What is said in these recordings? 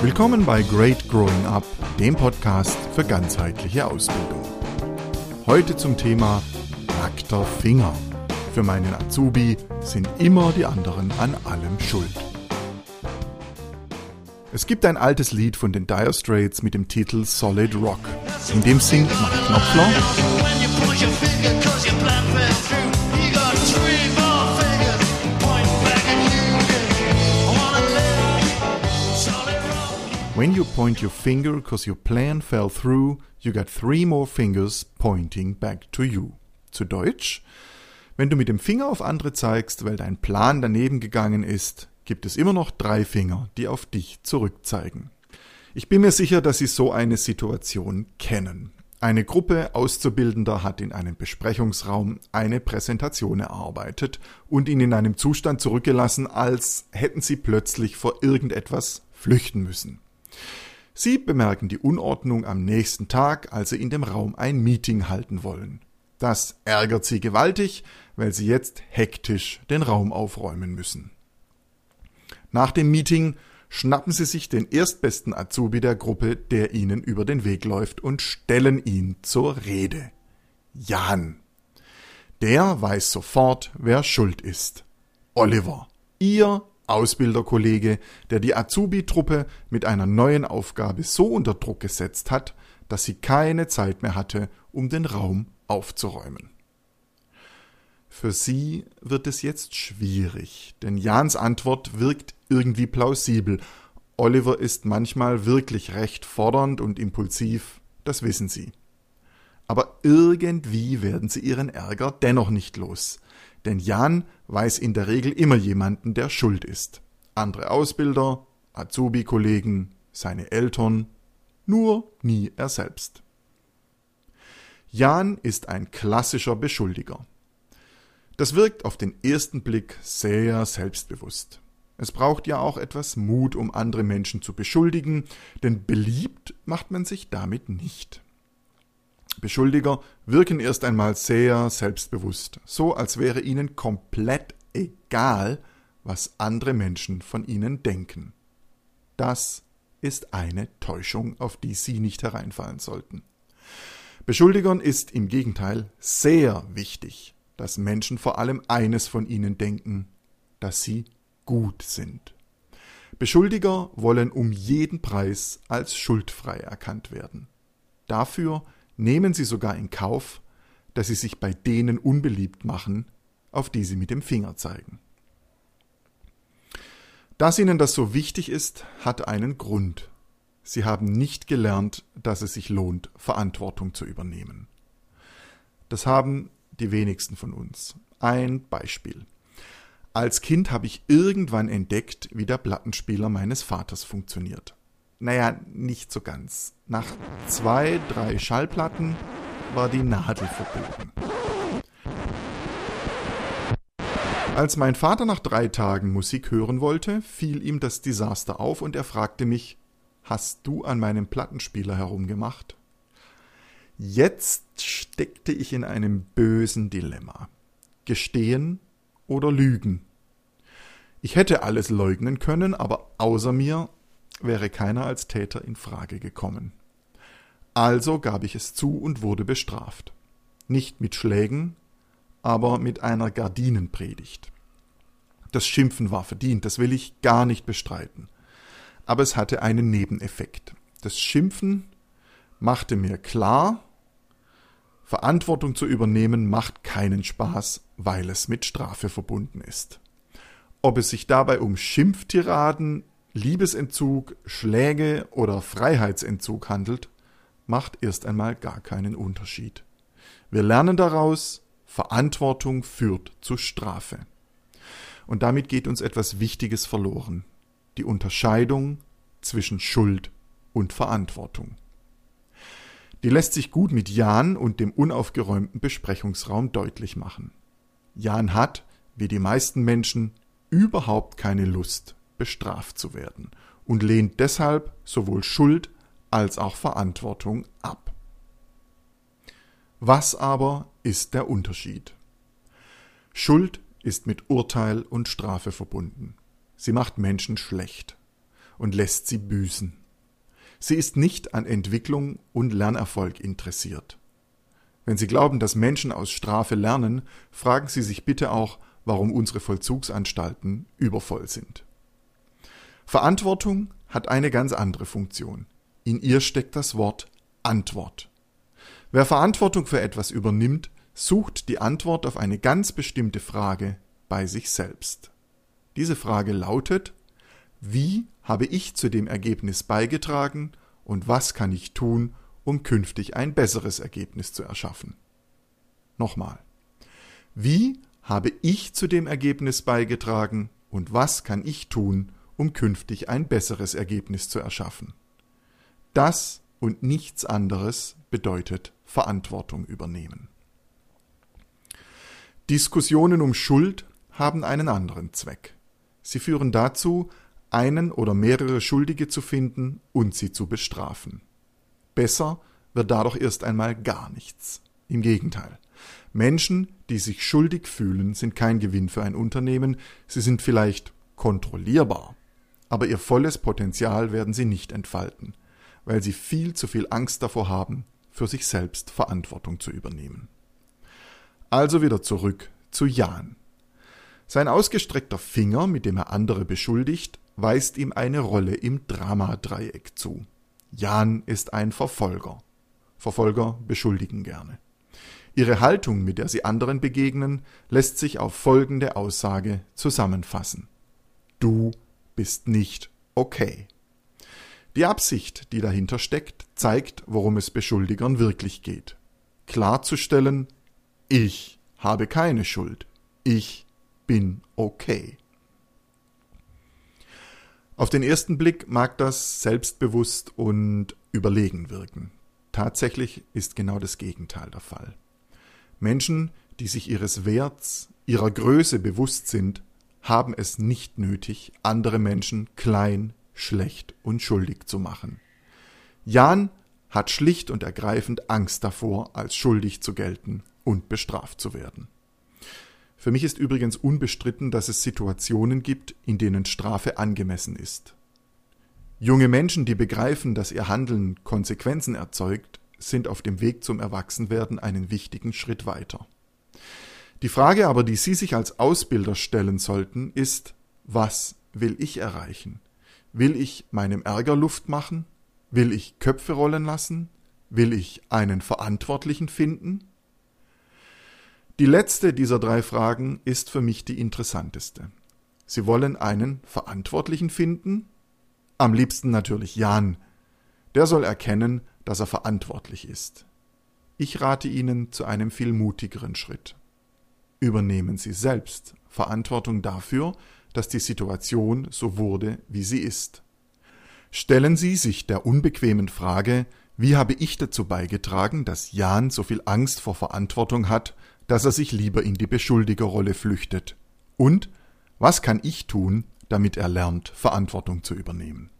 Willkommen bei Great Growing Up, dem Podcast für ganzheitliche Ausbildung. Heute zum Thema nackter Finger. Für meinen Azubi sind immer die anderen an allem schuld. Es gibt ein altes Lied von den Dire Straits mit dem Titel Solid Rock. In dem singt Mark Knopfler. When you point your finger because your plan fell through, you got three more fingers pointing back to you. Zu Deutsch, wenn du mit dem Finger auf andere zeigst, weil dein Plan daneben gegangen ist, gibt es immer noch drei Finger, die auf dich zurückzeigen. Ich bin mir sicher, dass Sie so eine Situation kennen. Eine Gruppe Auszubildender hat in einem Besprechungsraum eine Präsentation erarbeitet und ihn in einem Zustand zurückgelassen, als hätten sie plötzlich vor irgendetwas flüchten müssen. Sie bemerken die Unordnung am nächsten Tag, als sie in dem Raum ein Meeting halten wollen. Das ärgert sie gewaltig, weil sie jetzt hektisch den Raum aufräumen müssen. Nach dem Meeting schnappen sie sich den erstbesten Azubi der Gruppe, der ihnen über den Weg läuft, und stellen ihn zur Rede. Jan. Der weiß sofort, wer schuld ist. Oliver, ihr Ausbilderkollege, der die Azubi-Truppe mit einer neuen Aufgabe so unter Druck gesetzt hat, dass sie keine Zeit mehr hatte, um den Raum aufzuräumen. Für sie wird es jetzt schwierig, denn Jans Antwort wirkt irgendwie plausibel. Oliver ist manchmal wirklich recht fordernd und impulsiv, das wissen sie. Aber irgendwie werden sie ihren Ärger dennoch nicht los denn Jan weiß in der Regel immer jemanden, der schuld ist. Andere Ausbilder, Azubi-Kollegen, seine Eltern, nur nie er selbst. Jan ist ein klassischer Beschuldiger. Das wirkt auf den ersten Blick sehr selbstbewusst. Es braucht ja auch etwas Mut, um andere Menschen zu beschuldigen, denn beliebt macht man sich damit nicht. Beschuldiger wirken erst einmal sehr selbstbewusst, so als wäre ihnen komplett egal, was andere Menschen von ihnen denken. Das ist eine Täuschung, auf die Sie nicht hereinfallen sollten. Beschuldigern ist im Gegenteil sehr wichtig, dass Menschen vor allem eines von ihnen denken, dass sie gut sind. Beschuldiger wollen um jeden Preis als schuldfrei erkannt werden. Dafür nehmen sie sogar in Kauf, dass sie sich bei denen unbeliebt machen, auf die sie mit dem Finger zeigen. Dass ihnen das so wichtig ist, hat einen Grund. Sie haben nicht gelernt, dass es sich lohnt, Verantwortung zu übernehmen. Das haben die wenigsten von uns. Ein Beispiel. Als Kind habe ich irgendwann entdeckt, wie der Plattenspieler meines Vaters funktioniert. Naja, nicht so ganz. Nach zwei, drei Schallplatten war die Nadel verbogen. Als mein Vater nach drei Tagen Musik hören wollte, fiel ihm das Desaster auf und er fragte mich, Hast du an meinem Plattenspieler herumgemacht? Jetzt steckte ich in einem bösen Dilemma. Gestehen oder lügen? Ich hätte alles leugnen können, aber außer mir wäre keiner als Täter in Frage gekommen. Also gab ich es zu und wurde bestraft. Nicht mit Schlägen, aber mit einer Gardinenpredigt. Das Schimpfen war verdient, das will ich gar nicht bestreiten. Aber es hatte einen Nebeneffekt. Das Schimpfen machte mir klar, Verantwortung zu übernehmen macht keinen Spaß, weil es mit Strafe verbunden ist. Ob es sich dabei um Schimpftiraden, Liebesentzug, Schläge oder Freiheitsentzug handelt, macht erst einmal gar keinen Unterschied. Wir lernen daraus, Verantwortung führt zu Strafe. Und damit geht uns etwas Wichtiges verloren, die Unterscheidung zwischen Schuld und Verantwortung. Die lässt sich gut mit Jan und dem unaufgeräumten Besprechungsraum deutlich machen. Jan hat, wie die meisten Menschen, überhaupt keine Lust bestraft zu werden und lehnt deshalb sowohl Schuld als auch Verantwortung ab. Was aber ist der Unterschied? Schuld ist mit Urteil und Strafe verbunden. Sie macht Menschen schlecht. und lässt sie büßen. Sie ist nicht an Entwicklung und Lernerfolg interessiert. Wenn Sie glauben, dass Menschen aus Strafe lernen, fragen Sie sich bitte auch, warum unsere Vollzugsanstalten übervoll sind. Verantwortung hat eine ganz andere Funktion. In ihr steckt das Wort Antwort. Wer Verantwortung für etwas übernimmt, sucht die Antwort auf eine ganz bestimmte Frage bei sich selbst. Diese Frage lautet, wie habe ich zu dem Ergebnis beigetragen und was kann ich tun, um künftig ein besseres Ergebnis zu erschaffen? Nochmal. Wie habe ich zu dem Ergebnis beigetragen und was kann ich tun, um künftig ein besseres Ergebnis zu erschaffen? Das und nichts anderes bedeutet Verantwortung übernehmen. Diskussionen um Schuld haben einen anderen Zweck. Sie führen dazu, einen oder mehrere Schuldige zu finden und sie zu bestrafen. Besser wird dadurch erst einmal gar nichts. Im Gegenteil. Menschen, die sich schuldig fühlen, sind kein Gewinn für ein Unternehmen, sie sind vielleicht kontrollierbar, aber ihr volles Potenzial werden sie nicht entfalten, weil sie viel zu viel Angst davor haben, für sich selbst Verantwortung zu übernehmen. Also wieder zurück zu Jan. Sein ausgestreckter Finger, mit dem er andere beschuldigt, weist ihm eine Rolle im Dramadreieck zu. Jan ist ein Verfolger. Verfolger beschuldigen gerne. Ihre Haltung, mit der sie anderen begegnen, lässt sich auf folgende Aussage zusammenfassen. Du bist nicht okay. Die Absicht, die dahinter steckt, zeigt, worum es Beschuldigern wirklich geht. Klarzustellen, ich habe keine Schuld. Ich bin okay. Auf den ersten Blick mag das selbstbewusst und überlegen wirken. Tatsächlich ist genau das Gegenteil der Fall. Menschen, die sich ihres Werts, ihrer Größe bewusst sind, haben es nicht nötig, andere Menschen klein, schlecht und schuldig zu machen. Jan hat schlicht und ergreifend Angst davor, als schuldig zu gelten und bestraft zu werden. Für mich ist übrigens unbestritten, dass es Situationen gibt, in denen Strafe angemessen ist. Junge Menschen, die begreifen, dass ihr Handeln Konsequenzen erzeugt, sind auf dem Weg zum Erwachsenwerden einen wichtigen Schritt weiter. Die Frage aber, die Sie sich als Ausbilder stellen sollten, ist, was will ich erreichen? Will ich meinem Ärger Luft machen? Will ich Köpfe rollen lassen? Will ich einen Verantwortlichen finden? Die letzte dieser drei Fragen ist für mich die interessanteste. Sie wollen einen Verantwortlichen finden? Am liebsten natürlich Jan. Der soll erkennen, dass er verantwortlich ist. Ich rate Ihnen zu einem viel mutigeren Schritt. Übernehmen Sie selbst Verantwortung dafür, dass die Situation so wurde, wie sie ist. Stellen Sie sich der unbequemen Frage, wie habe ich dazu beigetragen, dass Jan so viel Angst vor Verantwortung hat, dass er sich lieber in die Beschuldigerrolle flüchtet? Und was kann ich tun, damit er lernt, Verantwortung zu übernehmen?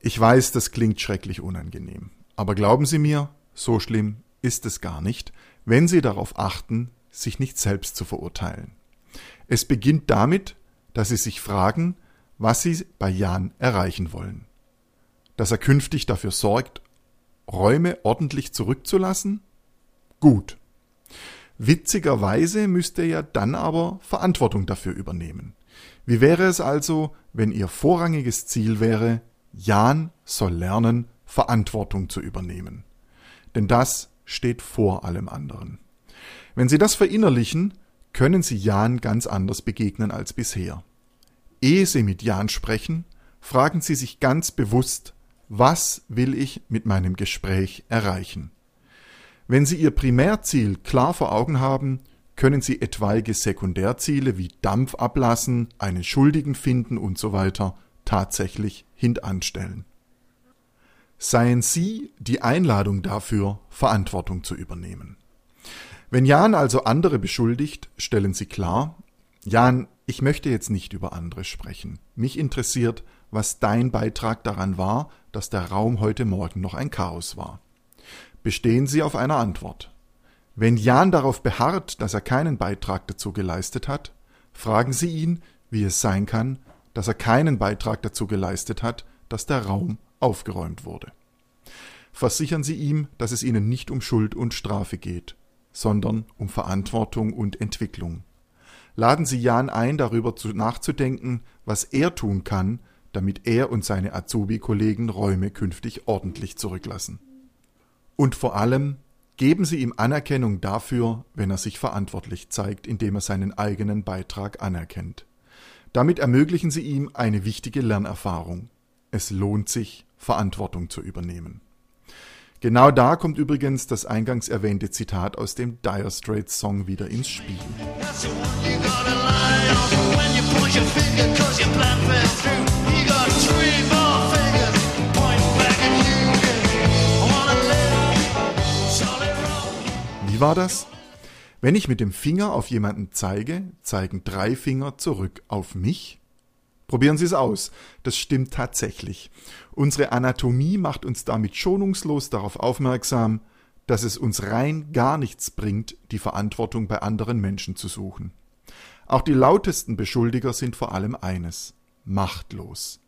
Ich weiß, das klingt schrecklich unangenehm, aber glauben Sie mir, so schlimm ist es gar nicht, wenn Sie darauf achten, sich nicht selbst zu verurteilen. Es beginnt damit, dass Sie sich fragen, was Sie bei Jan erreichen wollen. Dass er künftig dafür sorgt, Räume ordentlich zurückzulassen? Gut. Witzigerweise müsste er dann aber Verantwortung dafür übernehmen. Wie wäre es also, wenn Ihr vorrangiges Ziel wäre, Jan soll lernen, Verantwortung zu übernehmen? Denn das steht vor allem anderen. Wenn Sie das verinnerlichen, können Sie Jan ganz anders begegnen als bisher. Ehe Sie mit Jan sprechen, fragen Sie sich ganz bewusst, was will ich mit meinem Gespräch erreichen? Wenn Sie Ihr Primärziel klar vor Augen haben, können Sie etwaige Sekundärziele wie Dampf ablassen, einen Schuldigen finden und so weiter tatsächlich hintanstellen. Seien Sie die Einladung dafür, Verantwortung zu übernehmen. Wenn Jan also andere beschuldigt, stellen Sie klar, Jan, ich möchte jetzt nicht über andere sprechen. Mich interessiert, was dein Beitrag daran war, dass der Raum heute Morgen noch ein Chaos war bestehen Sie auf einer Antwort. Wenn Jan darauf beharrt, dass er keinen Beitrag dazu geleistet hat, fragen Sie ihn, wie es sein kann, dass er keinen Beitrag dazu geleistet hat, dass der Raum aufgeräumt wurde. Versichern Sie ihm, dass es Ihnen nicht um Schuld und Strafe geht, sondern um Verantwortung und Entwicklung. Laden Sie Jan ein, darüber nachzudenken, was er tun kann, damit er und seine Azubi-Kollegen Räume künftig ordentlich zurücklassen. Und vor allem geben Sie ihm Anerkennung dafür, wenn er sich verantwortlich zeigt, indem er seinen eigenen Beitrag anerkennt. Damit ermöglichen Sie ihm eine wichtige Lernerfahrung. Es lohnt sich, Verantwortung zu übernehmen. Genau da kommt übrigens das eingangs erwähnte Zitat aus dem Dire Straits Song wieder ins Spiel. Wie war das? Wenn ich mit dem Finger auf jemanden zeige, zeigen drei Finger zurück auf mich Probieren Sie es aus. Das stimmt tatsächlich. Unsere Anatomie macht uns damit schonungslos darauf aufmerksam, dass es uns rein gar nichts bringt, die Verantwortung bei anderen Menschen zu suchen. Auch die lautesten Beschuldiger sind vor allem eines machtlos.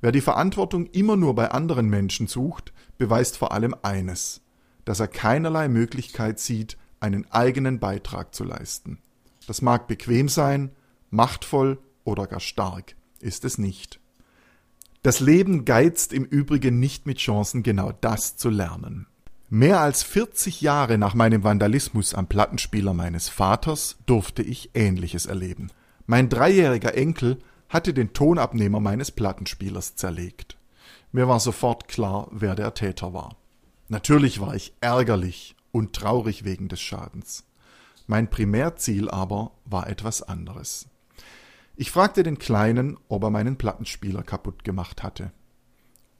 Wer die Verantwortung immer nur bei anderen Menschen sucht, beweist vor allem eines, dass er keinerlei Möglichkeit sieht, einen eigenen Beitrag zu leisten. Das mag bequem sein, machtvoll oder gar stark ist es nicht. Das Leben geizt im Übrigen nicht mit Chancen, genau das zu lernen. Mehr als 40 Jahre nach meinem Vandalismus am Plattenspieler meines Vaters durfte ich Ähnliches erleben. Mein dreijähriger Enkel hatte den Tonabnehmer meines Plattenspielers zerlegt. Mir war sofort klar, wer der Täter war. Natürlich war ich ärgerlich und traurig wegen des Schadens. Mein Primärziel aber war etwas anderes. Ich fragte den Kleinen, ob er meinen Plattenspieler kaputt gemacht hatte.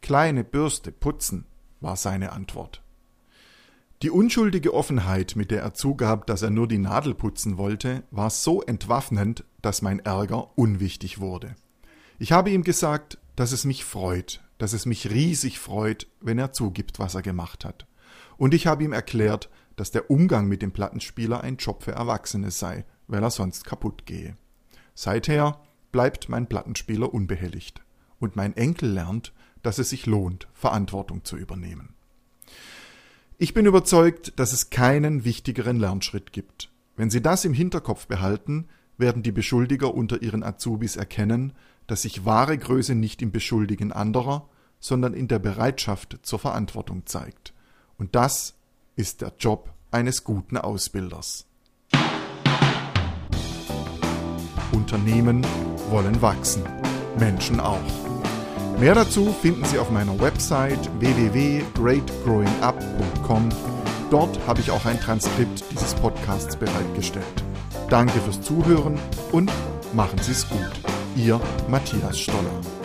Kleine Bürste putzen, war seine Antwort. Die unschuldige Offenheit, mit der er zugab, dass er nur die Nadel putzen wollte, war so entwaffnend, dass mein Ärger unwichtig wurde. Ich habe ihm gesagt, dass es mich freut, dass es mich riesig freut, wenn er zugibt, was er gemacht hat. Und ich habe ihm erklärt, dass der Umgang mit dem Plattenspieler ein Job für Erwachsene sei, weil er sonst kaputt gehe. Seither bleibt mein Plattenspieler unbehelligt und mein Enkel lernt, dass es sich lohnt, Verantwortung zu übernehmen. Ich bin überzeugt, dass es keinen wichtigeren Lernschritt gibt. Wenn Sie das im Hinterkopf behalten, werden die Beschuldiger unter ihren Azubis erkennen, dass sich wahre Größe nicht im Beschuldigen anderer, sondern in der Bereitschaft zur Verantwortung zeigt. Und das ist der Job eines guten Ausbilders. Unternehmen wollen wachsen. Menschen auch. Mehr dazu finden Sie auf meiner Website www.greatgrowingup.com. Dort habe ich auch ein Transkript dieses Podcasts bereitgestellt. Danke fürs Zuhören und machen Sie es gut. Ihr Matthias Stoller.